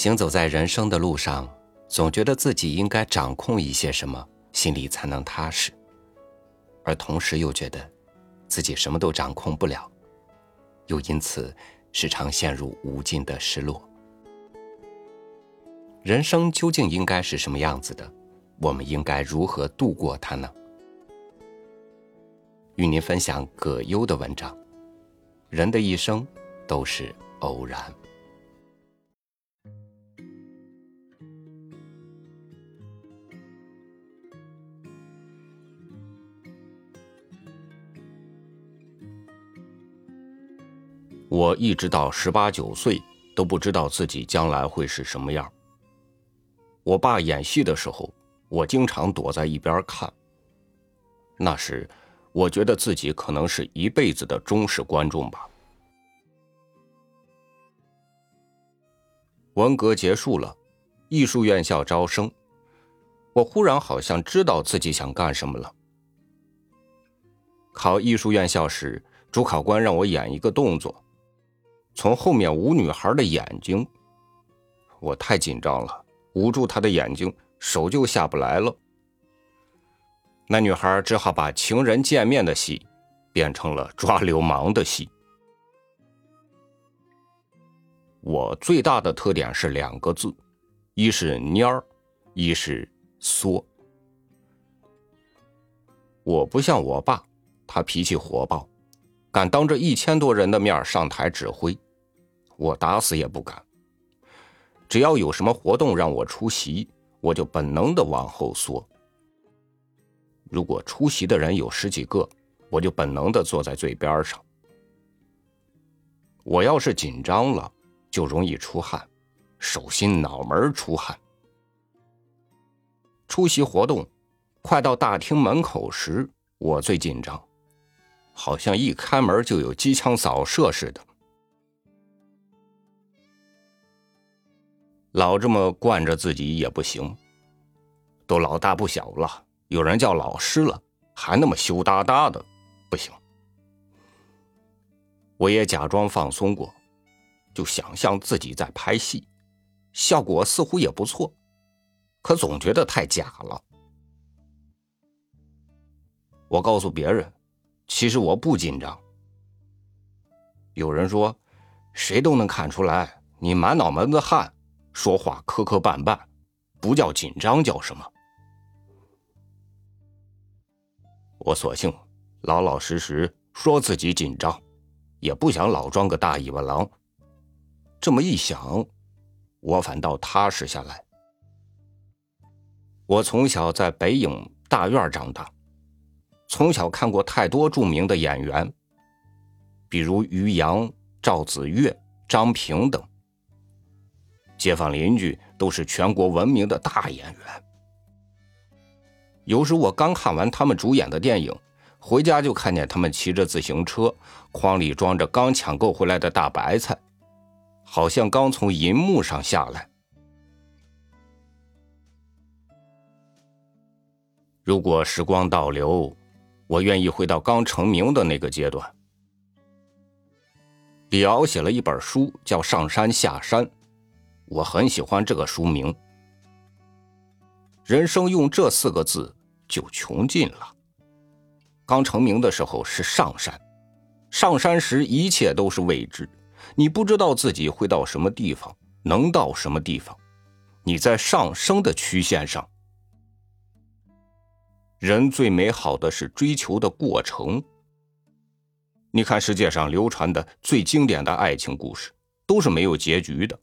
行走在人生的路上，总觉得自己应该掌控一些什么，心里才能踏实；而同时又觉得自己什么都掌控不了，又因此时常陷入无尽的失落。人生究竟应该是什么样子的？我们应该如何度过它呢？与您分享葛优的文章：人的一生都是偶然。我一直到十八九岁都不知道自己将来会是什么样。我爸演戏的时候，我经常躲在一边看。那时，我觉得自己可能是一辈子的忠实观众吧。文革结束了，艺术院校招生，我忽然好像知道自己想干什么了。考艺术院校时，主考官让我演一个动作。从后面捂女孩的眼睛，我太紧张了，捂住她的眼睛，手就下不来了。那女孩只好把情人见面的戏变成了抓流氓的戏。我最大的特点是两个字，一是蔫儿，一是缩。我不像我爸，他脾气火爆。敢当着一千多人的面上台指挥，我打死也不敢。只要有什么活动让我出席，我就本能的往后缩。如果出席的人有十几个，我就本能的坐在最边上。我要是紧张了，就容易出汗，手心脑门出汗。出席活动，快到大厅门口时，我最紧张。好像一开门就有机枪扫射似的，老这么惯着自己也不行。都老大不小了，有人叫老师了，还那么羞答答的，不行。我也假装放松过，就想象自己在拍戏，效果似乎也不错，可总觉得太假了。我告诉别人。其实我不紧张。有人说，谁都能看出来你满脑门子汗，说话磕磕绊绊，不叫紧张叫什么？我索性老老实实说自己紧张，也不想老装个大尾巴狼。这么一想，我反倒踏实下来。我从小在北影大院长大。从小看过太多著名的演员，比如于洋、赵子越、张平等，街坊邻居都是全国闻名的大演员。有时我刚看完他们主演的电影，回家就看见他们骑着自行车，筐里装着刚抢购回来的大白菜，好像刚从银幕上下来。如果时光倒流。我愿意回到刚成名的那个阶段。李敖写了一本书，叫《上山下山》，我很喜欢这个书名。人生用这四个字就穷尽了。刚成名的时候是上山，上山时一切都是未知，你不知道自己会到什么地方，能到什么地方，你在上升的曲线上。人最美好的是追求的过程。你看世界上流传的最经典的爱情故事，都是没有结局的，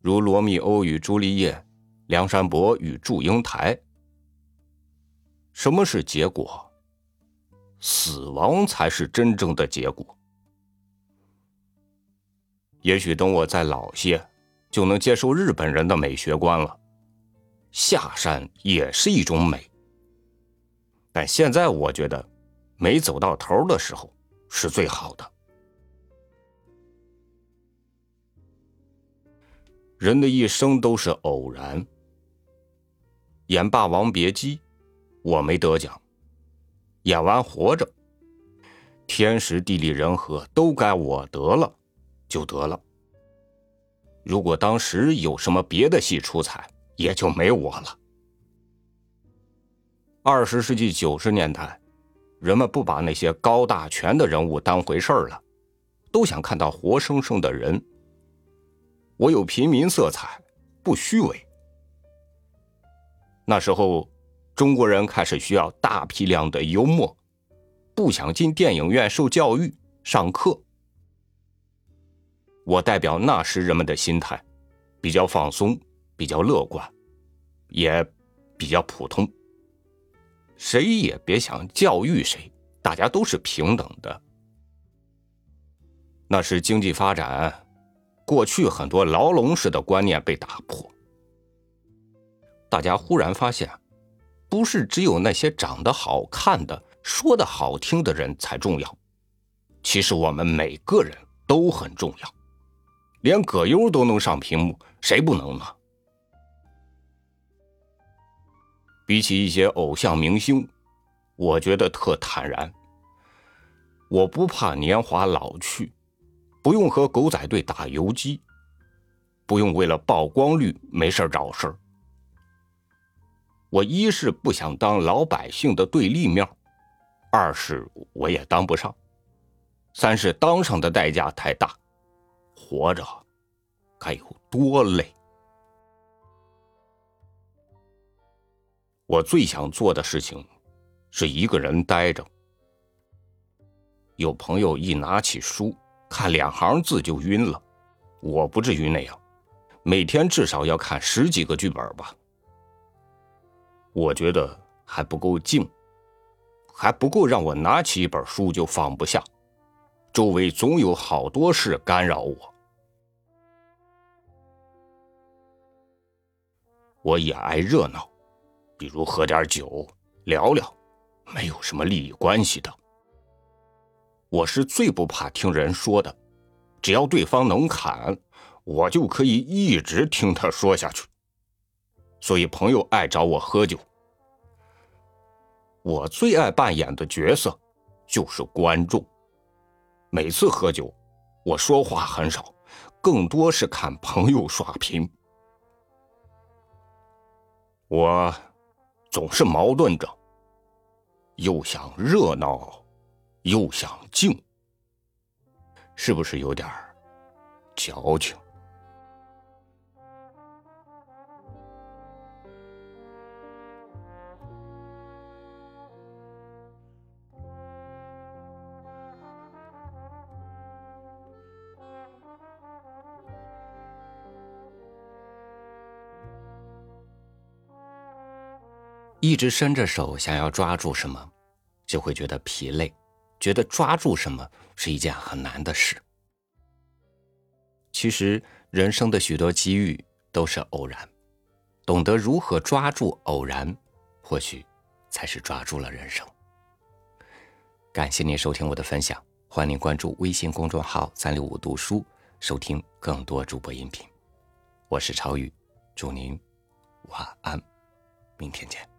如《罗密欧与朱丽叶》《梁山伯与祝英台》。什么是结果？死亡才是真正的结果。也许等我再老些，就能接受日本人的美学观了。下山也是一种美。但现在我觉得，没走到头的时候是最好的。人的一生都是偶然。演《霸王别姬》，我没得奖；演完《活着》，天时地利人和都该我得了，就得了。如果当时有什么别的戏出彩，也就没我了。二十世纪九十年代，人们不把那些高大全的人物当回事儿了，都想看到活生生的人。我有平民色彩，不虚伪。那时候，中国人开始需要大批量的幽默，不想进电影院受教育、上课。我代表那时人们的心态，比较放松，比较乐观，也比较普通。谁也别想教育谁，大家都是平等的。那是经济发展，过去很多牢笼式的观念被打破。大家忽然发现，不是只有那些长得好看的、说的好听的人才重要，其实我们每个人都很重要。连葛优都能上屏幕，谁不能呢？比起一些偶像明星，我觉得特坦然。我不怕年华老去，不用和狗仔队打游击，不用为了曝光率没事找事。我一是不想当老百姓的对立面，二是我也当不上，三是当上的代价太大，活着该有多累。我最想做的事情，是一个人待着。有朋友一拿起书看两行字就晕了，我不至于那样，每天至少要看十几个剧本吧。我觉得还不够静，还不够让我拿起一本书就放不下，周围总有好多事干扰我。我也爱热闹，比如喝点酒聊聊，没有什么利益关系的。我是最不怕听人说的，只要对方能侃，我就可以一直听他说下去。所以朋友爱找我喝酒。我最爱扮演的角色就是观众。每次喝酒，我说话很少，更多是看朋友刷屏。我总是矛盾着，又想热闹，又想静，是不是有点矫情？一直伸着手想要抓住什么，就会觉得疲累，觉得抓住什么是一件很难的事。其实人生的许多机遇都是偶然，懂得如何抓住偶然，或许才是抓住了人生。感谢您收听我的分享，欢迎您关注微信公众号“三六五读书”，收听更多主播音频。我是超宇，祝您晚安，明天见。